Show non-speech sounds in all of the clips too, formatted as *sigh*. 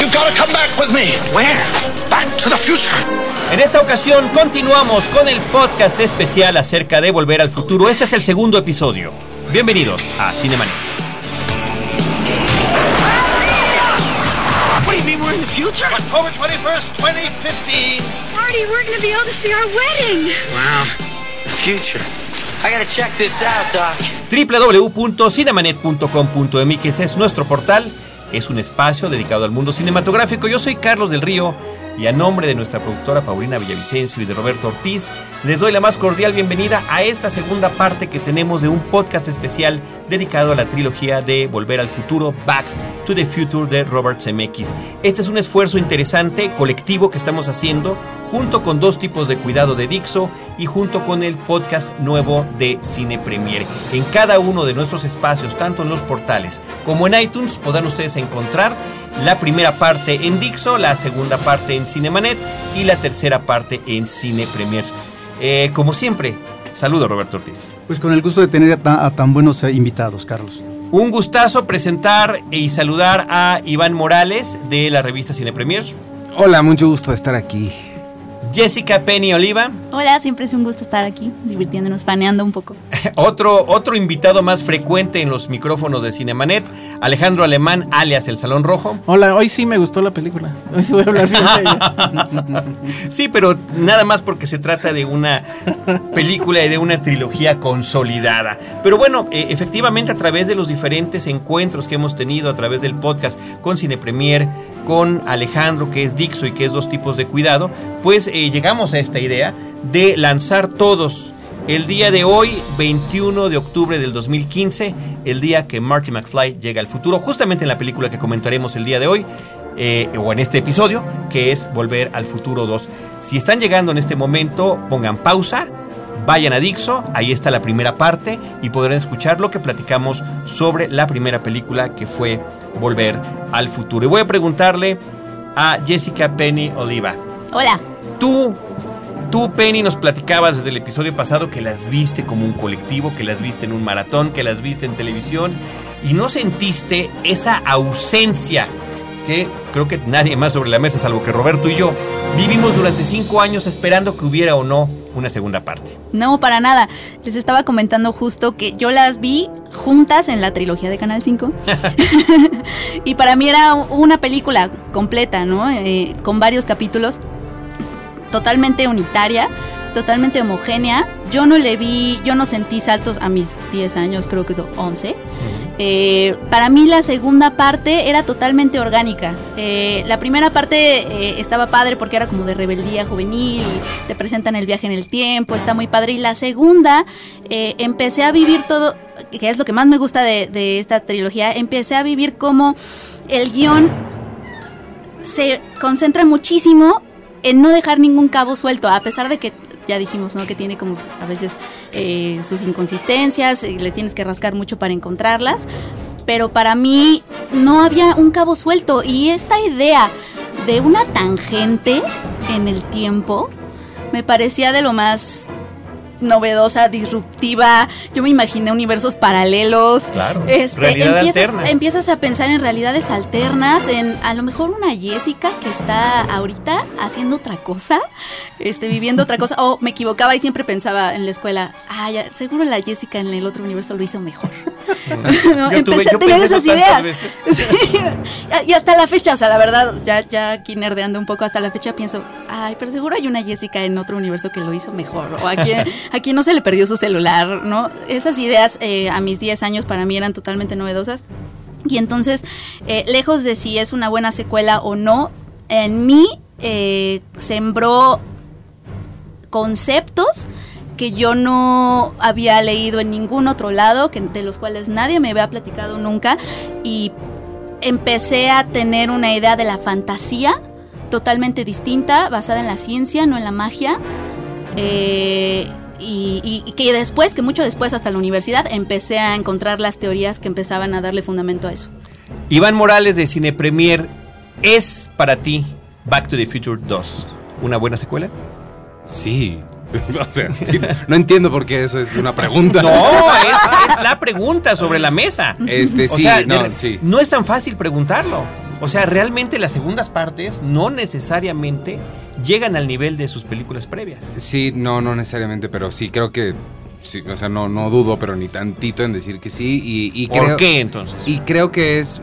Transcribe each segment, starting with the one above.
You've got to come back with me. Where? Back to the future. En esta ocasión continuamos con el podcast especial acerca de Volver al Futuro. Este es el segundo episodio. Bienvenidos a Cinemanet. What do you mean we're in the future? October 21st, 2015. Marty, we're going to be able to see our wedding. Wow. Future. I gotta check this out, es nuestro portal. Es un espacio dedicado al mundo cinematográfico. Yo soy Carlos del Río y a nombre de nuestra productora Paulina Villavicencio y de Roberto Ortiz, les doy la más cordial bienvenida a esta segunda parte que tenemos de un podcast especial dedicado a la trilogía de Volver al Futuro, Back to the Future de Robert Zemeckis. Este es un esfuerzo interesante, colectivo que estamos haciendo junto con dos tipos de cuidado de Dixo y junto con el podcast nuevo de Cine Premier. En cada uno de nuestros espacios, tanto en los portales como en iTunes, podrán ustedes encontrar la primera parte en Dixo, la segunda parte en Cinemanet y la tercera parte en Cine Premier. Eh, como siempre, saludo Roberto Ortiz. Pues con el gusto de tener a, ta- a tan buenos eh, invitados, Carlos. Un gustazo presentar y saludar a Iván Morales de la revista Cine Premier, Hola, mucho gusto de estar aquí. Jessica Penny Oliva, Hola, siempre es un gusto estar aquí, divirtiéndonos, faneando un poco. *laughs* otro, otro invitado más frecuente en los micrófonos de Cinemanet, Alejandro Alemán, alias El Salón Rojo. Hola, hoy sí me gustó la película. Hoy sí voy a hablar bien de ella. *laughs* Sí, pero nada más porque se trata de una película y de una trilogía consolidada. Pero bueno, eh, efectivamente a través de los diferentes encuentros que hemos tenido a través del podcast con Cine Premier, con Alejandro, que es Dixo y que es dos tipos de cuidado, pues eh, llegamos a esta idea de lanzar todos el día de hoy, 21 de octubre del 2015, el día que Marty McFly llega al futuro, justamente en la película que comentaremos el día de hoy, eh, o en este episodio, que es Volver al Futuro 2. Si están llegando en este momento, pongan pausa, vayan a Dixo, ahí está la primera parte y podrán escuchar lo que platicamos sobre la primera película que fue Volver al Futuro. Y voy a preguntarle a Jessica Penny Oliva. Hola. Tú, tú Penny, nos platicabas desde el episodio pasado que las viste como un colectivo, que las viste en un maratón, que las viste en televisión y no sentiste esa ausencia que creo que nadie más sobre la mesa, salvo que Roberto y yo, vivimos durante cinco años esperando que hubiera o no una segunda parte. No, para nada. Les estaba comentando justo que yo las vi juntas en la trilogía de Canal 5. *laughs* *laughs* y para mí era una película completa, ¿no? Eh, con varios capítulos. Totalmente unitaria, totalmente homogénea. Yo no le vi, yo no sentí saltos a mis 10 años, creo que 11. Eh, para mí la segunda parte era totalmente orgánica. Eh, la primera parte eh, estaba padre porque era como de rebeldía juvenil y te presentan el viaje en el tiempo, está muy padre. Y la segunda eh, empecé a vivir todo, que es lo que más me gusta de, de esta trilogía, empecé a vivir como el guion se concentra muchísimo en no dejar ningún cabo suelto, a pesar de que ya dijimos, ¿no? Que tiene como a veces eh, sus inconsistencias y le tienes que rascar mucho para encontrarlas. Pero para mí no había un cabo suelto. Y esta idea de una tangente en el tiempo me parecía de lo más novedosa, disruptiva. Yo me imaginé universos paralelos. Claro, Este, realidad empiezas, alterna. empiezas a pensar en realidades alternas, en a lo mejor una Jessica que está ahorita haciendo otra cosa, este, viviendo otra cosa. O me equivocaba y siempre pensaba en la escuela, ah, ya, seguro la Jessica en el otro universo lo hizo mejor. *laughs* *laughs* ¿No? Yo tuve- Empecé yo a tener esas ideas. veces. *laughs* Sí. Y hasta la fecha, o sea, la verdad, ya, ya aquí nerdeando un poco, hasta la fecha pienso, ay, pero seguro hay una Jessica en otro universo que lo hizo mejor. O aquí, aquí no se le perdió su celular, ¿no? Esas ideas eh, a mis 10 años para mí eran totalmente novedosas. Y entonces, eh, lejos de si es una buena secuela o no, en mí eh, sembró conceptos que yo no había leído en ningún otro lado, que, de los cuales nadie me había platicado nunca, y empecé a tener una idea de la fantasía totalmente distinta, basada en la ciencia, no en la magia. Eh, y, y- y que después, que mucho después, hasta la universidad, empecé a encontrar las teorías que empezaban a darle fundamento a eso. Iván Morales de Cine Premier, ¿es para ti Back to the Future 2 una buena secuela? Sí, *laughs* o sea, sí, *laughs* no entiendo por qué eso es una pregunta. No, es, es la pregunta sobre la mesa. Este, O sí, sea, no, de- sí. no es tan fácil preguntarlo. O sea, realmente las segundas partes no necesariamente llegan al nivel de sus películas previas. Sí, no, no necesariamente, pero sí creo que. Sí, o sea, no, no dudo, pero ni tantito en decir que sí. Y, y ¿Por creo, qué entonces? Y creo que es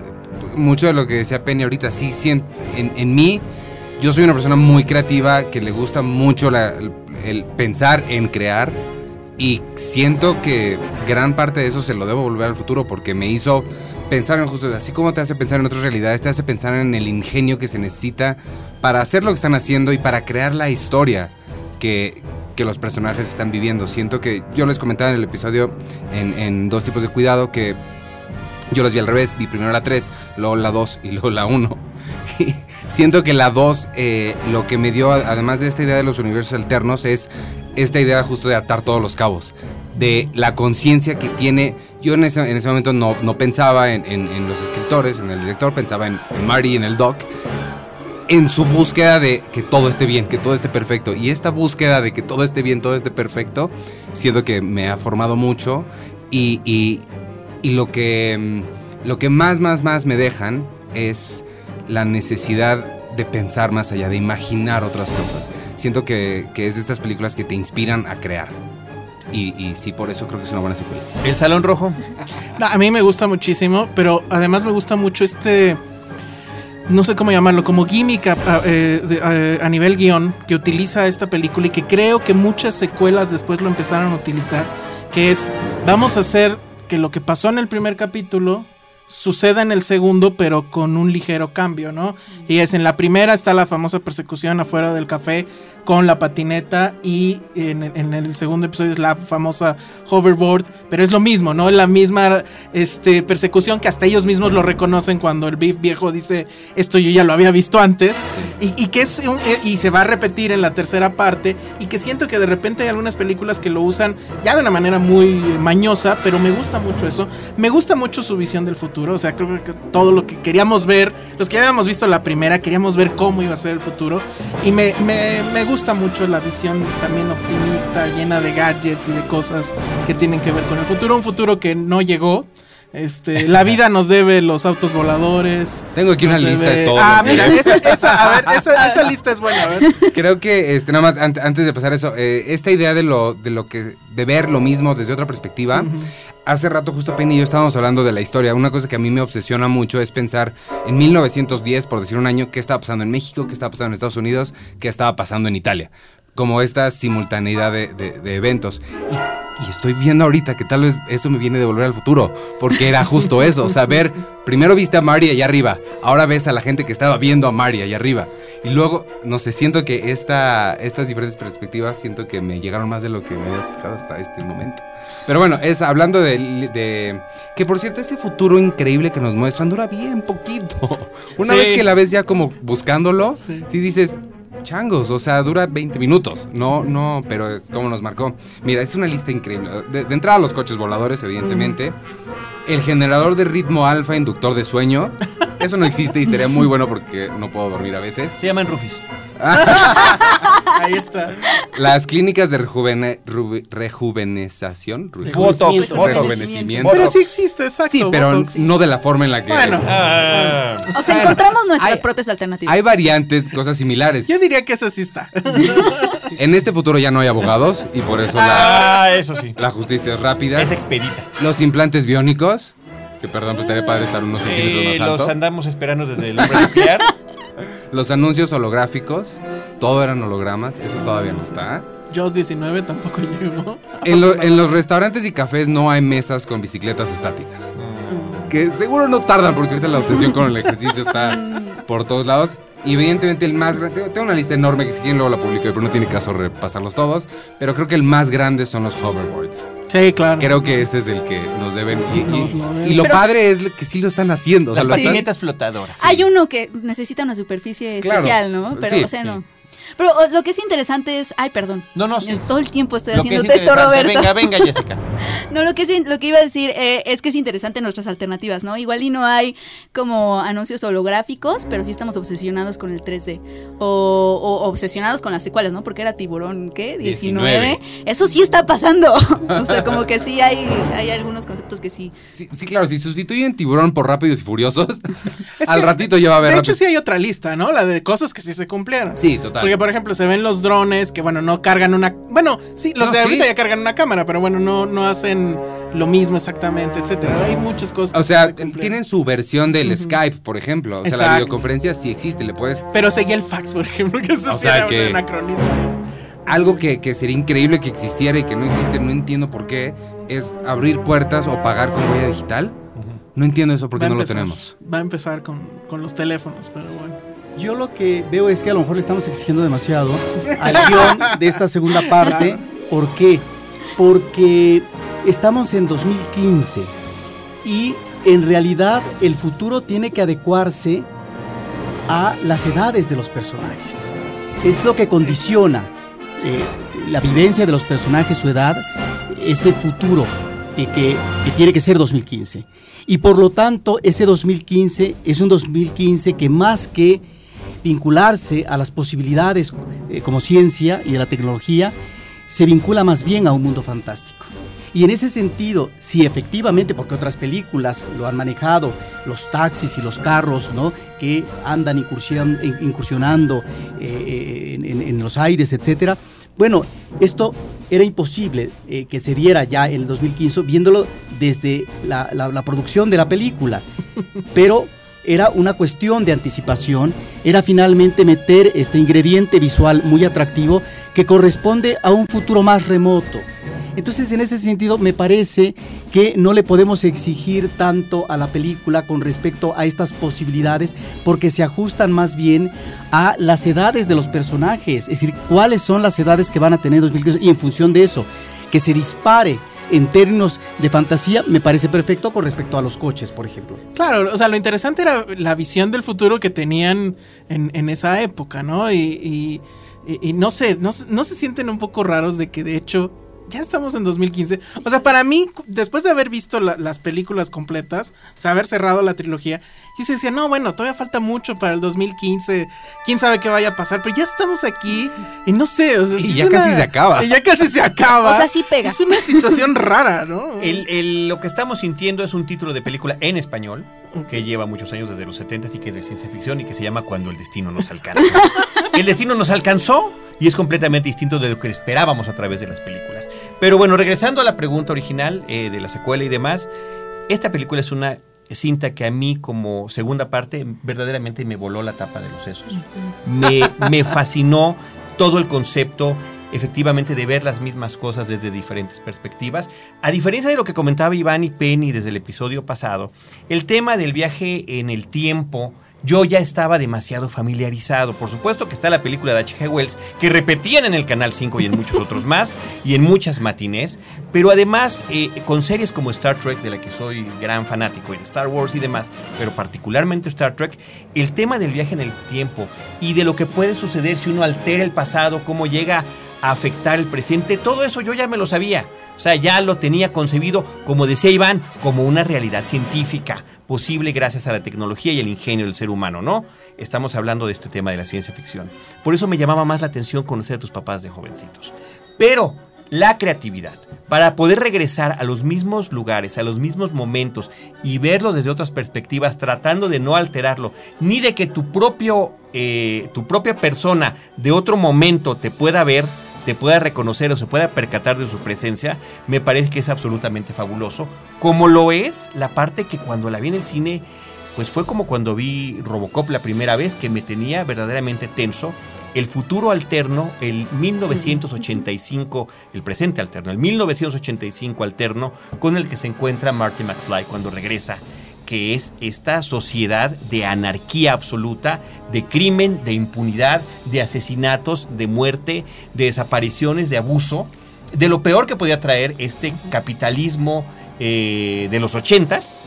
mucho de lo que decía Penny ahorita. Sí, sien- en, en mí, yo soy una persona muy creativa que le gusta mucho la- el, el pensar en crear. Y siento que gran parte de eso se lo debo volver al futuro porque me hizo pensar en justo así como te hace pensar en otras realidades, te hace pensar en el ingenio que se necesita para hacer lo que están haciendo y para crear la historia que, que los personajes están viviendo. Siento que yo les comentaba en el episodio en, dos tipos de cuidado que yo las vi al revés, vi primero la 3, luego la 2 y luego la 1. *laughs* Y Siento que la 2 eh, lo que me dio, además de esta idea de los universos alternos, es esta idea justo de atar todos los cabos. De la conciencia que tiene. Yo en ese, en ese momento no, no pensaba en, en- los escritores, en el director, pensaba en, en Marty, en el Doc. En su búsqueda de que todo esté bien, que todo esté perfecto. Y esta búsqueda de que todo esté bien, todo esté perfecto, siento que me ha formado mucho. Y, y- y lo que, mm, lo que más, más, más me dejan es la necesidad de pensar más allá, de imaginar otras cosas. Siento que, que es de estas películas que te inspiran a crear. Y, y sí, por eso creo que es una buena secuela. El Salón Rojo. *laughs* No, a mí me gusta muchísimo, pero además me gusta mucho este. No sé cómo llamarlo, como gimmick eh, a- a nivel guion que utiliza esta película y que creo que muchas secuelas después lo empezaron a utilizar. Que es, vamos a hacer que lo que pasó en el primer capítulo suceda en el segundo, pero con un ligero cambio, ¿no? Y es en la primera está la famosa persecución afuera del café con la patineta y en, en el segundo episodio es la famosa hoverboard, pero es lo mismo, ¿no? La misma este, persecución que hasta ellos mismos lo reconocen cuando el beef viejo dice esto yo ya lo había visto antes y, y que es un- eh, y se va a repetir en la tercera parte y que siento que de repente hay algunas películas que lo usan ya de una manera muy mañosa, pero me gusta mucho eso. Me gusta mucho su visión del futuro, o sea, creo que todo lo que queríamos ver, los que habíamos visto la primera, queríamos ver cómo iba a ser el futuro y me, me, me gusta mucho la visión también optimista, llena de gadgets y de cosas que tienen que ver con el futuro, un futuro que no llegó. Este, la vida *laughs* nos debe los autos voladores. Tengo aquí una lista de todo Ah, mira, *laughs* esa, esa, a ver, esa, esa lista es buena, a ver. Creo que, este, nada más, ant- antes de pasar eso, eh, esta idea de lo, de lo que, de ver lo mismo desde otra perspectiva, hace rato justo Penny y yo estábamos hablando de la historia. Una cosa que a mí me obsesiona mucho es pensar en 1910, por decir un año, qué estaba pasando en México, qué estaba pasando en Estados Unidos, qué estaba pasando en Italia. Como esta simultaneidad de, eventos. Y estoy viendo ahorita que tal vez eso me viene de volver al futuro, porque era justo *laughs* eso. O sea, ver, primero viste a Mari allá arriba, ahora ves a la gente que estaba viendo a Mari allá arriba. Y luego, no sé, siento que esta, estas diferentes perspectivas, siento que me llegaron más de lo que me había fijado hasta este momento. Pero bueno, es hablando de, de- Que por cierto, ese futuro increíble que nos muestran dura bien poquito. *laughs* Una Sí. vez que la ves ya como buscándolo, Sí. y dices, changos, o sea, dura 20 minutos. No, no, pero es como nos marcó. Mira, es una lista increíble. De, de entrada, los coches voladores, evidentemente. El generador de ritmo alfa inductor de sueño. Eso no existe y sería muy bueno porque no puedo dormir a veces. Se llaman Rufis. *laughs* Ahí está. Las clínicas de rejuvene- rubi- rejuvenezación. Ru- Botox, Botox. Rejuvenecimiento. Pero sí existe, exacto. Sí, pero Botox. no de la forma en la que. Bueno. Ah, O sea, Bueno, encontramos nuestras hay- propias alternativas. Hay variantes, cosas similares. Yo diría que esa sí está. *laughs* En este futuro ya no hay abogados y por eso la, ah, eso sí. la justicia es rápida. Es expedita. Los implantes biónicos. Que perdón, pues estaría padre estar unos centímetros más los alto. andamos esperando desde el hombre nuclear. *laughs* Los anuncios holográficos. Todo eran hologramas. Eso todavía no está. Jaws 19 tampoco llegó. En, lo- en los restaurantes y cafés no hay mesas con bicicletas estáticas. Que seguro no tardan porque ahorita la obsesión con el ejercicio está por todos lados. Y evidentemente el más grande, tengo- una lista enorme que si quieren luego la publico, pero no tiene caso repasarlos todos. Pero creo que el más grande son los hoverboards. Sí, claro. Creo que ese es el que nos deben. Y, y- lo deben. y lo Pero- padre es que sí lo están haciendo. o sea, Las patinetas flotadoras. Hay uno que necesita una superficie Claro. especial, ¿no? Pero, Sí, o sea, sí. Pero lo que es interesante es. Ay, perdón. No, no, sí. Todo el tiempo estoy Lo es haciendo esto, interesante- Roberto. Venga, venga, *laughs* Jessica. No, lo que, sí- lo que iba a decir eh, es que es interesante nuestras alternativas, ¿no? Igual y no hay como anuncios holográficos, pero sí estamos obsesionados con el 3D. O, o obsesionados con las secuelas, ¿no? Porque era Tiburón, ¿qué? 19. 19. Eso sí está pasando. *laughs* o sea, como que sí hay, hay algunos conceptos que sí. Sí, sí, claro, si sustituyen tiburón por rápidos y furiosos, *laughs* Es al que, ratito ya va a haber De hecho, sí hay otra lista, ¿no? La de cosas que sí se cumplieron. Sí, total. Porque, por ejemplo, se ven los drones que, bueno, no cargan una. Bueno, sí, los No, de sí. ahorita ya cargan una cámara, pero bueno, no, no hacen lo mismo exactamente, etcétera. Hay muchas cosas O sea, se tienen su versión del Skype, por ejemplo. O sea, la videoconferencia sí existe, le puedes Pero seguía el fax, por ejemplo, *laughs* que eso O sí sea, era que- un anacronismo. Algo que, que sería increíble que existiera y que no existe, no entiendo por qué, es abrir puertas o pagar con huella digital. No entiendo eso porque no lo tenemos. Va a empezar con, con los teléfonos, pero bueno. Yo lo que veo es que a lo mejor le estamos exigiendo demasiado al guion de esta segunda parte. ¿Por qué? Porque estamos en 2015 y en realidad el futuro tiene que adecuarse a las edades de los personajes. Es lo que condiciona eh, la vivencia de los personajes, su edad, ese futuro eh, que, que tiene que ser 2015. Y por lo tanto, ese 2015 es un 2015 que más que vincularse a las posibilidades eh, como ciencia y a la tecnología, se vincula más bien a un mundo fantástico. Y en ese sentido, si efectivamente, porque otras películas lo han manejado, los taxis y los carros, ¿no? Que andan incursion- in- incursionando eh, en, los aires, etcétera. Bueno, esto era imposible eh, que se diera ya en el 2015, viéndolo desde la producción de la película. Pero era una cuestión de anticipación, era finalmente meter este ingrediente visual muy atractivo que corresponde a un futuro más remoto. Entonces, en ese sentido, me parece que no le podemos exigir tanto a la película con respecto a estas posibilidades, porque se ajustan más bien a las edades de los personajes, es decir, cuáles son las edades que van a tener en 2015 y en función de eso, que se dispare en términos de fantasía, me parece perfecto con respecto a los coches, por ejemplo. Claro, o sea, lo interesante era la visión del futuro que tenían en, esa época, ¿no? Y, y- y- no sé, no, no se sienten un poco raros de que de hecho ya estamos en 2015. O sea, para mí, después de haber visto la- las películas completas, o sea, haber cerrado la trilogía, y se decía, no, bueno, todavía falta mucho para el 2015, quién sabe qué vaya a pasar, pero ya estamos aquí y no sé, o sea, Y ya casi se acaba. Y ya casi se acaba. *laughs* O sea, sí pega. Es una situación *laughs* rara, ¿no? El- el- lo que estamos sintiendo es un título de película en español que lleva muchos años desde los 70 y que es de ciencia ficción y que se llama Cuando el destino nos alcanza. *laughs* el destino nos alcanzó y es completamente distinto de lo que esperábamos a través de las películas. Pero bueno, regresando a la pregunta original eh, de la secuela y demás, esta película es una cinta que a mí como segunda parte verdaderamente me voló la tapa de los sesos. Me, me fascinó todo el concepto efectivamente de ver las mismas cosas desde diferentes perspectivas. A diferencia de lo que comentaba Iván y Penny desde el episodio pasado, el tema del viaje en el tiempo yo ya estaba demasiado familiarizado. Por supuesto que está la película de H.G. Wells, que repetían en el Canal 5 y en muchos otros más, y en muchas matinés, pero además eh, con series como Star Trek, de la que soy gran fanático, y de Star Wars y demás, pero particularmente Star Trek, el tema del viaje en el tiempo y de lo que puede suceder si uno altera el pasado, cómo llega afectar el presente, todo eso yo ya me lo sabía. O sea, ya lo tenía concebido, como decía Iván, como una realidad científica, posible gracias a la tecnología y el ingenio del ser humano, ¿no? Estamos hablando de este tema de la ciencia ficción. Por eso me llamaba más la atención conocer a tus papás de jovencitos. Pero la creatividad, para poder regresar a los mismos lugares, a los mismos momentos y verlo desde otras perspectivas, tratando de no alterarlo, ni de que tu propio, eh, tu propia persona de otro momento te pueda ver, te pueda reconocer o se pueda percatar de su presencia, me parece que es absolutamente fabuloso. Como lo es la parte que cuando la vi en el cine, pues fue como cuando vi Robocop la primera vez, que me tenía verdaderamente tenso. El futuro alterno, el 1985, el presente alterno, el 1985 alterno, con el que se encuentra Marty McFly cuando regresa que es esta sociedad de anarquía absoluta, de crimen, de impunidad, de asesinatos, de muerte, de desapariciones, de abuso, de lo peor que podía traer este capitalismo eh, de los ochentas,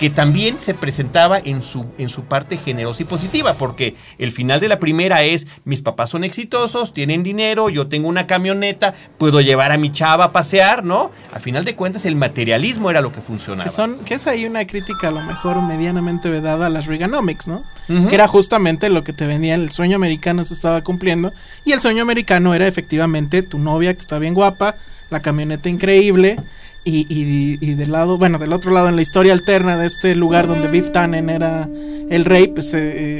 que también se presentaba en su, en su parte generosa y positiva, porque el final de la primera es, mis papás son exitosos, tienen dinero, yo tengo una camioneta, puedo llevar a mi chava a pasear, ¿no? A final de cuentas, el materialismo era lo que funcionaba. Que, son, que es ahí una crítica a lo mejor medianamente vedada a las Reaganomics, ¿no? Que era justamente lo que te vendía, el sueño americano se estaba cumpliendo, y el sueño americano era efectivamente tu novia que está bien guapa, la camioneta increíble, y, y, y del lado, bueno, del otro lado, en la historia alterna de este lugar donde Biff Tannen era el rey, pues eh,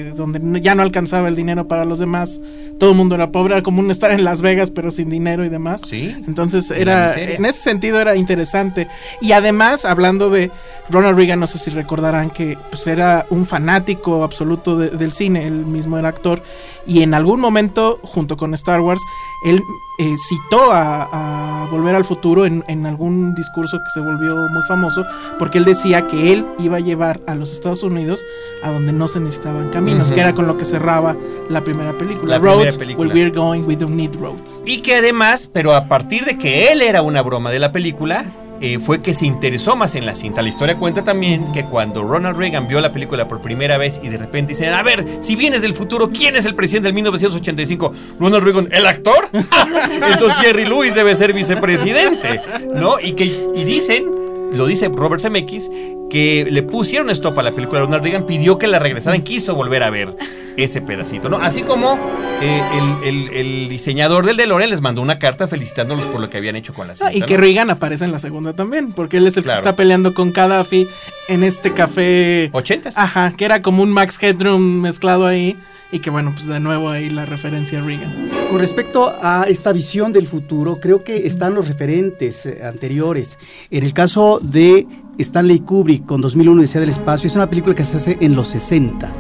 eh, donde ya no alcanzaba el dinero para los demás, todo el mundo era pobre, era como un estar en Las Vegas pero sin dinero y demás. Sí. Entonces era, en ese sentido era interesante. Y además, hablando de Ronald Reagan, no sé si recordarán que pues era un fanático absoluto de- del cine, él mismo era actor, y en algún momento, junto con Star Wars, él eh, citó a, a Volver al Futuro en, en algún discurso que se volvió muy famoso, porque él decía que él iba a llevar a los Estados Unidos a donde no se necesitaban caminos, que era con lo que cerraba la primera película. La primera película. where we're going, we don't need roads. Y que además, pero a partir de que él era una broma de la película, eh, fue que se interesó más en la cinta. La historia cuenta también que cuando Ronald Reagan vio la película por primera vez y de repente dicen, a ver, si vienes del futuro, ¿quién es el presidente del 1985? Ronald Reagan, ¿el actor? *laughs* Entonces Jerry Lewis debe ser vicepresidente, ¿no? Y que y dicen, lo dice Robert Zemeckis, que le pusieron stop a la película. Ronald Reagan pidió que la regresaran, quiso volver a ver ese pedacito, ¿no? Así como eh, el, el- el diseñador del DeLorean les mandó una carta felicitándolos por lo que habían hecho con la cinta. Ah, y que ¿no? Reagan aparece en la segunda también, porque él es el Claro. que está peleando con Gaddafi en este café. 80s. Ajá, que era como un Max Headroom mezclado ahí. Y que bueno, pues de nuevo ahí la referencia a Reagan. Con respecto a esta visión del futuro, creo que están los referentes eh, anteriores. En el caso de Stanley Kubrick con 2001 Odisea del Espacio, es una película que se hace en los 60.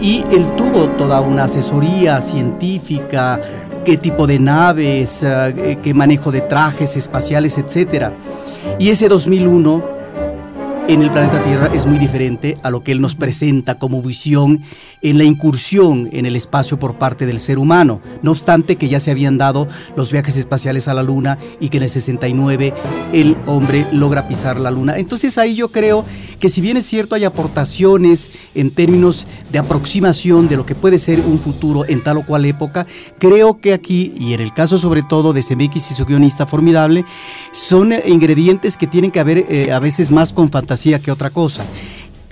Y él tuvo toda una asesoría científica, qué tipo de naves, eh, qué manejo de trajes espaciales, etc. Y ese 2001 en el planeta Tierra es muy diferente a lo que él nos presenta como visión en la incursión en el espacio por parte del ser humano. No obstante que ya se habían dado los viajes espaciales a la Luna y que en el 69 el hombre logra pisar la Luna. Entonces ahí yo creo que si bien es cierto hay aportaciones en términos de aproximación de lo que puede ser un futuro en tal o cual época, creo que aquí, y en el caso sobre todo de Zemeckis y su guionista formidable, son ingredientes que tienen que haber eh, a veces más con fantasía que otra cosa.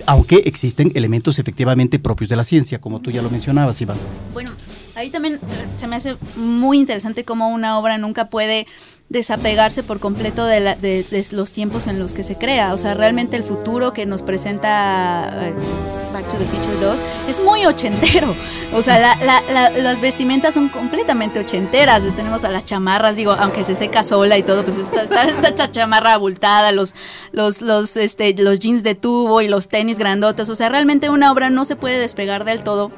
Aunque existen elementos efectivamente propios de la ciencia, como tú ya lo mencionabas, Iván. Bueno, ahí también se me hace muy interesante cómo una obra nunca puede desapegarse por completo de, la- de los tiempos en los que se crea. O sea, realmente el futuro que nos presenta eh, Back to the Future 2 es muy ochentero. O sea, la- la- la- las vestimentas son completamente ochenteras. Tenemos a las chamarras, digo, aunque se seca sola y todo, pues está, está esta chamarra abultada, los, los, los, este, los jeans de tubo y los tenis grandotes. O sea, realmente una obra no se puede despegar del todo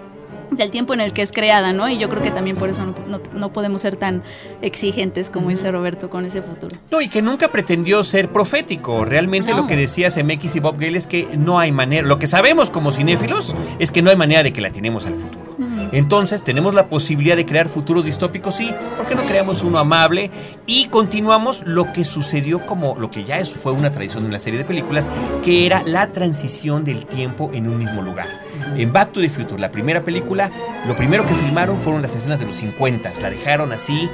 del tiempo en el que es creada, ¿no? Y yo creo que también por eso no, no- no podemos ser tan exigentes, como dice Roberto, con ese futuro. No, y que nunca pretendió ser profético. Realmente No. lo que decía CMX y Bob Gale es que no hay manera. Lo que sabemos como cinéfilos es que no hay manera de que la tenemos al futuro. Entonces, tenemos la posibilidad de crear futuros distópicos, sí. ¿Por qué no creamos uno amable? Y continuamos lo que sucedió como lo que ya fue una tradición en la serie de películas, que era la transición del tiempo en un mismo lugar. En Back to the Future, la primera película, lo primero que filmaron fueron las escenas de los 50. La dejaron así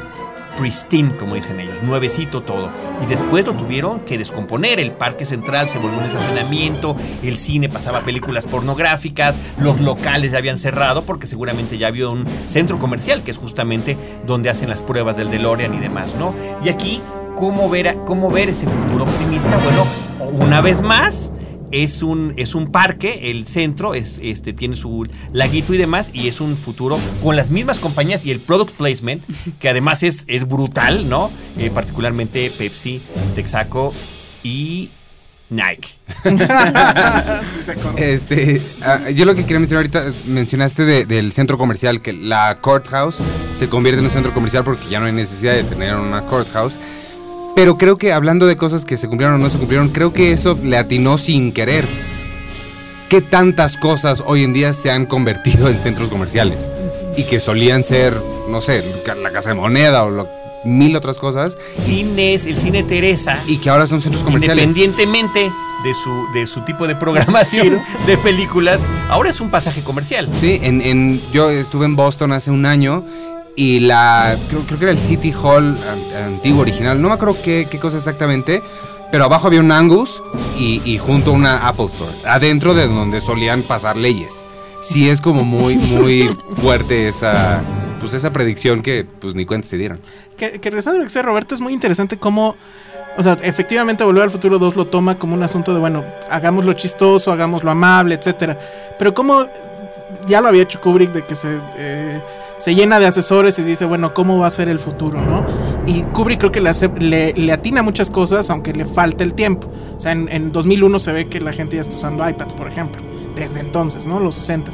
pristine, como dicen ellos, nuevecito todo. Y después lo tuvieron que descomponer. El parque central se volvió un estacionamiento, el cine pasaba películas pornográficas, los locales ya habían cerrado porque seguramente ya había un centro comercial que es justamente donde hacen las pruebas del DeLorean y demás, ¿no? Y aquí, ¿cómo ver, cómo ver ese futuro optimista? Bueno, una vez más, es un, es un parque, el centro es, este, tiene su laguito y demás, y es un futuro con las mismas compañías y el product placement, que además es, es brutal, ¿no? Eh, particularmente Pepsi, Texaco y Nike. *laughs* Este, ah, yo lo que quería mencionar ahorita, mencionaste de- del centro comercial, que la courthouse se convierte en un centro comercial porque ya no hay necesidad de tener una courthouse. Pero creo que hablando de cosas que se cumplieron o no se cumplieron, creo que eso le atinó sin querer. ¿Qué tantas cosas hoy en día se han convertido en centros comerciales? Y que solían ser, no sé, la casa de moneda o lo- mil otras cosas Cines, el cine Teresa, y que ahora son centros comerciales. independientemente de su, de su tipo de programación *laughs* de películas, ahora es un pasaje comercial. Sí, en, en- yo estuve en Boston hace un año y la creo, creo que era el City Hall an- antiguo original, no me acuerdo qué, qué cosa exactamente, pero abajo había un Angus y, y junto una Apple Store, adentro de donde solían pasar leyes. Sí es como muy muy *laughs* fuerte esa pues esa predicción que pues ni cuenta se dieron. Que, que regresando a lo que decía Roberto, es muy interesante cómo, o sea, efectivamente Volver al Futuro 2 lo toma como un asunto de, bueno, hagámoslo chistoso, hagámoslo amable, etcétera. Pero como ya lo había hecho Kubrick de que se, eh, se llena de asesores y dice, bueno, ¿cómo va a ser el futuro, no? Y Kubrick creo que le, hace- le, le atina muchas cosas, aunque le falta el tiempo. O sea, en, en 2001 se ve que la gente ya está usando iPads, por ejemplo. Desde entonces, ¿no? Los 60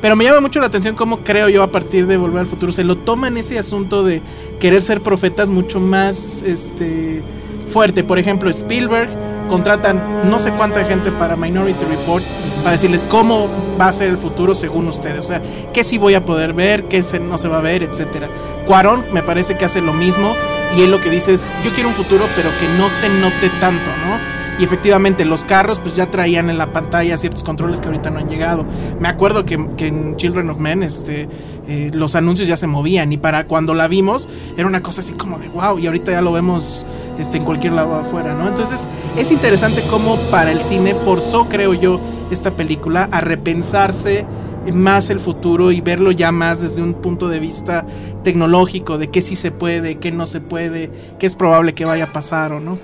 pero me llama mucho la atención cómo creo yo a partir de Volver al Futuro se lo toman ese asunto de querer ser profetas mucho más este fuerte. Por ejemplo, Spielberg contratan no sé cuánta gente para Minority Report para decirles cómo va a ser el futuro según ustedes. O sea, qué sí voy a poder ver, qué no se va a ver, etcétera. Cuarón me parece que hace lo mismo y él lo que dice es yo quiero un futuro pero que no se note tanto, ¿no? Y efectivamente, los carros pues ya traían en la pantalla ciertos controles que ahorita no han llegado. Me acuerdo que, que en Children of Men este, eh, los anuncios ya se movían y para cuando la vimos era una cosa así como de wow y ahorita ya lo vemos este, en cualquier lado afuera, ¿no? Entonces es interesante cómo para el cine forzó, creo yo, esta película a repensarse más el futuro y verlo ya más desde un punto de vista tecnológico, de qué sí se puede, qué no se puede, qué es probable que vaya a pasar o no.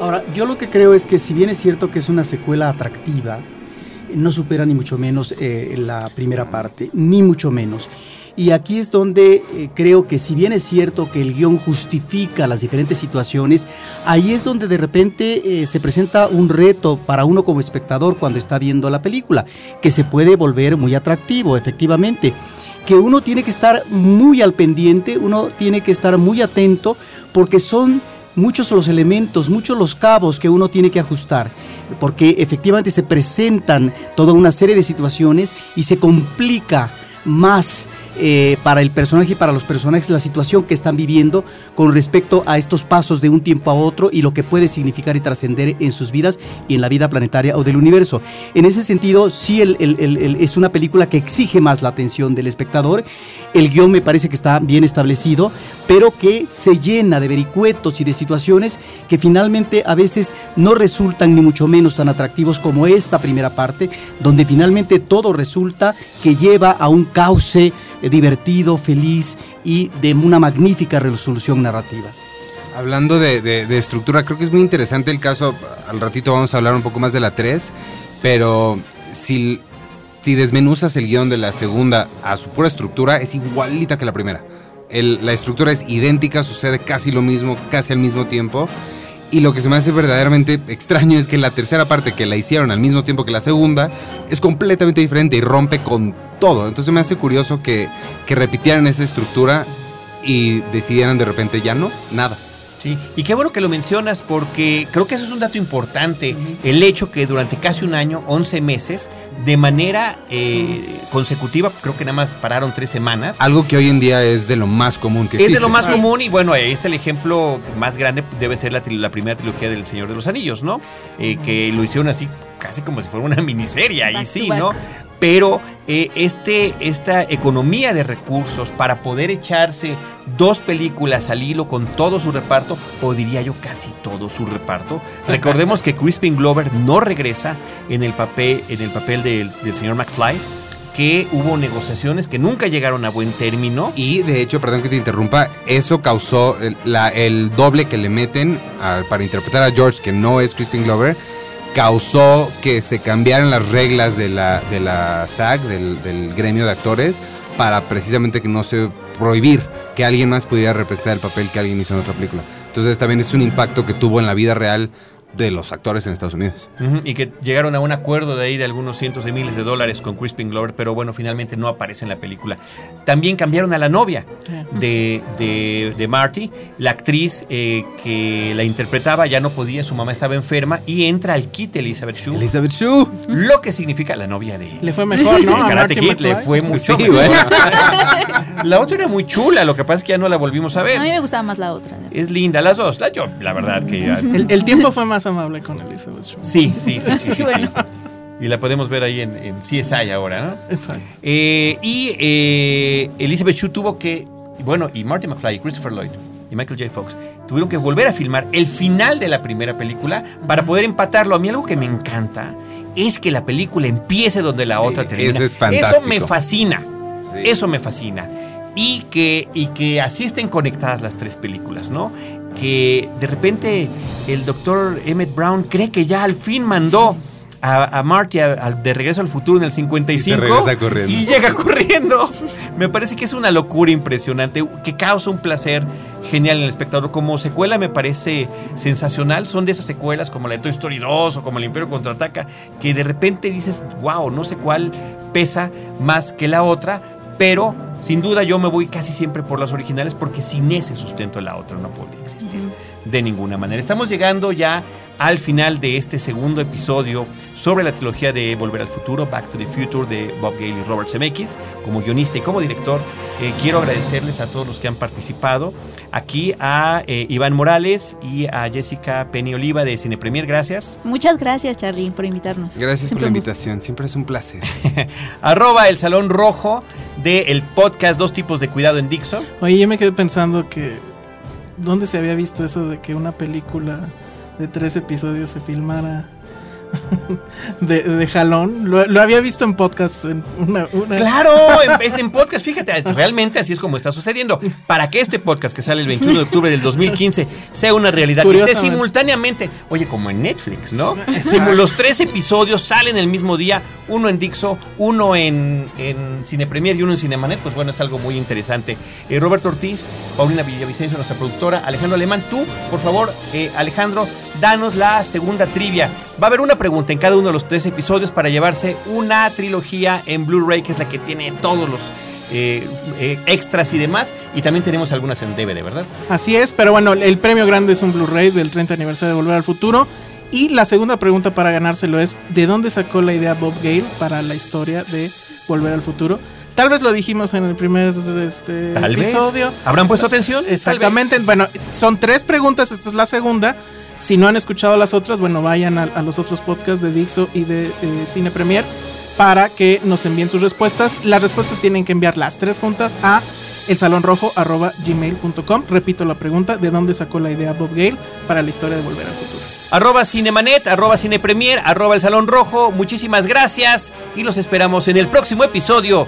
Ahora, yo lo que creo es que si bien es cierto que es una secuela atractiva, no supera ni mucho menos eh, la primera parte, ni mucho menos. Y aquí es donde eh, creo que si bien es cierto que el guion justifica las diferentes situaciones, ahí es donde de repente eh, se presenta un reto para uno como espectador cuando está viendo la película, que se puede volver muy atractivo, efectivamente. Que uno tiene que estar muy al pendiente, uno tiene que estar muy atento, porque son muchos los elementos, muchos los cabos que uno tiene que ajustar, porque efectivamente se presentan toda una serie de situaciones y se complica más eh, para el personaje y para los personajes la situación que están viviendo con respecto a estos pasos de un tiempo a otro y lo que puede significar y trascender en sus vidas y en la vida planetaria o del universo. En ese sentido, sí es una película que exige más la atención del espectador. El guion me parece que está bien establecido, pero que se llena de vericuetos y de situaciones que finalmente a veces no resultan ni mucho menos tan atractivos como esta primera parte, donde finalmente todo resulta que lleva a un cauce divertido, feliz y de una magnífica resolución narrativa. Hablando de, de- de estructura, creo que es muy interesante el caso. Al ratito vamos a hablar un poco más de la 3, pero si, si desmenuzas el guion de la segunda a su pura estructura, es igualita que la primera. El- la estructura es idéntica, sucede casi lo mismo, casi al mismo tiempo. Y lo que se me hace verdaderamente extraño es que la tercera parte que la hicieron al mismo tiempo que la segunda es completamente diferente y rompe con todo. Entonces me hace curioso que, que repitieran esa estructura y decidieran de repente ya no, nada. Sí, y qué bueno que lo mencionas porque creo que eso es un dato importante, el hecho que durante casi un año, 11 meses, de manera eh, consecutiva, creo que nada más pararon tres semanas. Algo que hoy en día es de lo más común que Es de lo más Sí. común y bueno, ahí está el ejemplo más grande, debe ser la, primera trilogía del Señor de los Anillos, ¿no? Eh, que lo hicieron así casi como si fuera una miniserie, ahí sí. ¿no? Pero eh, este, esta economía de recursos para poder echarse dos películas al hilo con todo su reparto, o diría yo casi todo su reparto. Recordemos que Crispin Glover no regresa en el papel, en el papel del, del señor McFly, que hubo negociaciones que nunca llegaron a buen término. Y de hecho, perdón que te interrumpa, eso causó el, la- el doble que le meten a- para interpretar a George, que no es Crispin Glover, causó que se cambiaran las reglas de la, de la SAG, del, del gremio de actores, para precisamente que no se prohibir que alguien más pudiera representar el papel que alguien hizo en otra película. Entonces también es un impacto que tuvo en la vida real de los actores en Estados Unidos. Y que llegaron a un acuerdo de ahí de algunos cientos de miles de dólares con Crispin Glover, pero bueno, finalmente no aparece en la película. También cambiaron a la novia de, de- de Marty. La actriz eh, que la interpretaba ya no podía, su mamá estaba enferma y entra al kit Elizabeth Shue. Elizabeth Shue. Lo que significa la novia de... Le fue mejor, ¿no? *laughs* A Karate Marty Kid le fue mucho Sí, mejor. bueno. *laughs* La otra era muy chula, lo que pasa es que ya no la volvimos a A mí ver. me gustaba más la otra. Es linda, las dos. La, yo, la verdad que... *laughs* El, el tiempo fue más amable con Elizabeth Shue. Sí, sí, sí, sí, *laughs* sí, Sí, sí. bueno. Y la podemos ver ahí en, en CSI ahora, ¿no? Exacto. Eh, y eh, Elizabeth Shue tuvo que, bueno, y Marty McFly, y Christopher Lloyd y Michael J. Fox tuvieron que volver a filmar el final de la primera película para poder empatarlo. A mí algo que me encanta es que la película empiece donde la Sí, otra termina. eso es Eso fantástico. me fascina. Sí. Eso me fascina. Y que, y que así estén conectadas las tres películas, ¿no? Que de repente el doctor Emmett Brown cree que ya al fin mandó a, a Marty a- de regreso al futuro en el 55 regresa corriendo. y llega corriendo. *laughs* Me parece que es una locura impresionante que causa un placer genial en el espectador. Como secuela me parece sensacional. Son de esas secuelas como la de Toy Story 2 o como el Imperio Contraataca que de repente dices, wow, no sé cuál pesa más que la otra, pero sin duda yo me voy casi siempre por las originales porque sin ese sustento la otra no podría existir de ninguna manera. Estamos llegando ya al final de este segundo episodio sobre la trilogía de Volver al Futuro, Back to the Future de Bob Gale y Robert Zemeckis, como guionista y como director. Eh, quiero agradecerles a todos los que han participado. Aquí a eh, Iván Morales y a Jessica Penny Oliva de Cine Premier, gracias. Muchas gracias, Charlie, por invitarnos. Gracias Siempre por la invitación, siempre es un placer. *laughs* Arroba el Salón Rojo del podcast Dos Tipos de Cuidado en Dixon. Oye, yo me quedé pensando que. ¿Dónde se había visto eso de que una película de tres episodios se filmara *laughs* de, de jalón? Lo, lo había visto en podcast. En una, una- Claro, *laughs* en, este, en podcast, fíjate, realmente así es como está sucediendo. Para que este podcast que sale el 21 de octubre del 2015 sea una realidad, que esté simultáneamente, oye, como en Netflix, ¿no? Los tres episodios salen el mismo día, uno en Dixo, uno en, en Cine Premier y uno en Cinemanet, pues bueno, es algo muy interesante. Eh, Roberto Ortiz, Paulina Villavicencio, nuestra productora, Alejandro Alemán, tú, por favor, eh, Alejandro, danos la segunda trivia. Va a haber una pregunta en cada uno de los tres episodios para llevarse una trilogía en Blu-ray, que es la que tiene todos los eh, eh, extras y demás. Y también tenemos algunas en DVD, ¿verdad? Así es, pero bueno, el premio grande es un Blu-ray del 30 aniversario de Volver al Futuro. Y la segunda pregunta para ganárselo es: ¿de dónde sacó la idea Bob Gale para la historia de Volver al Futuro? Tal vez lo dijimos en el primer este, Tal episodio. vez. ¿Habrán puesto atención? Exactamente. Bueno, son tres preguntas, esta es la segunda. Si no han escuchado las otras, bueno, vayan a, a los otros podcasts de Dixo y de eh, Cine Premier para que nos envíen sus respuestas. Las respuestas tienen que enviar las tres juntas a elsalonrojo.gmail.com. Repito la pregunta, ¿de dónde sacó la idea Bob Gale para la historia de Volver al Futuro? Arroba Cinemanet, arroba Cinepremier, arroba El Salón Rojo. Muchísimas gracias y los esperamos en el próximo episodio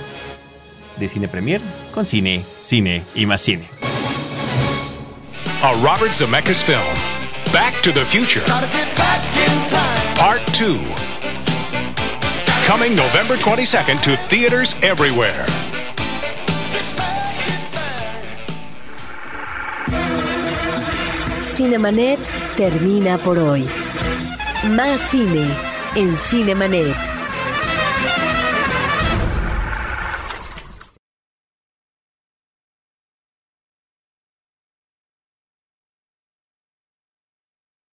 de Cine Premier con cine, cine y más cine. A Robert Zemeckis film. Back to the Future. Part 2. Coming November 22nd to theaters everywhere. Cinemanet termina por hoy. Más cine en Cinemanet.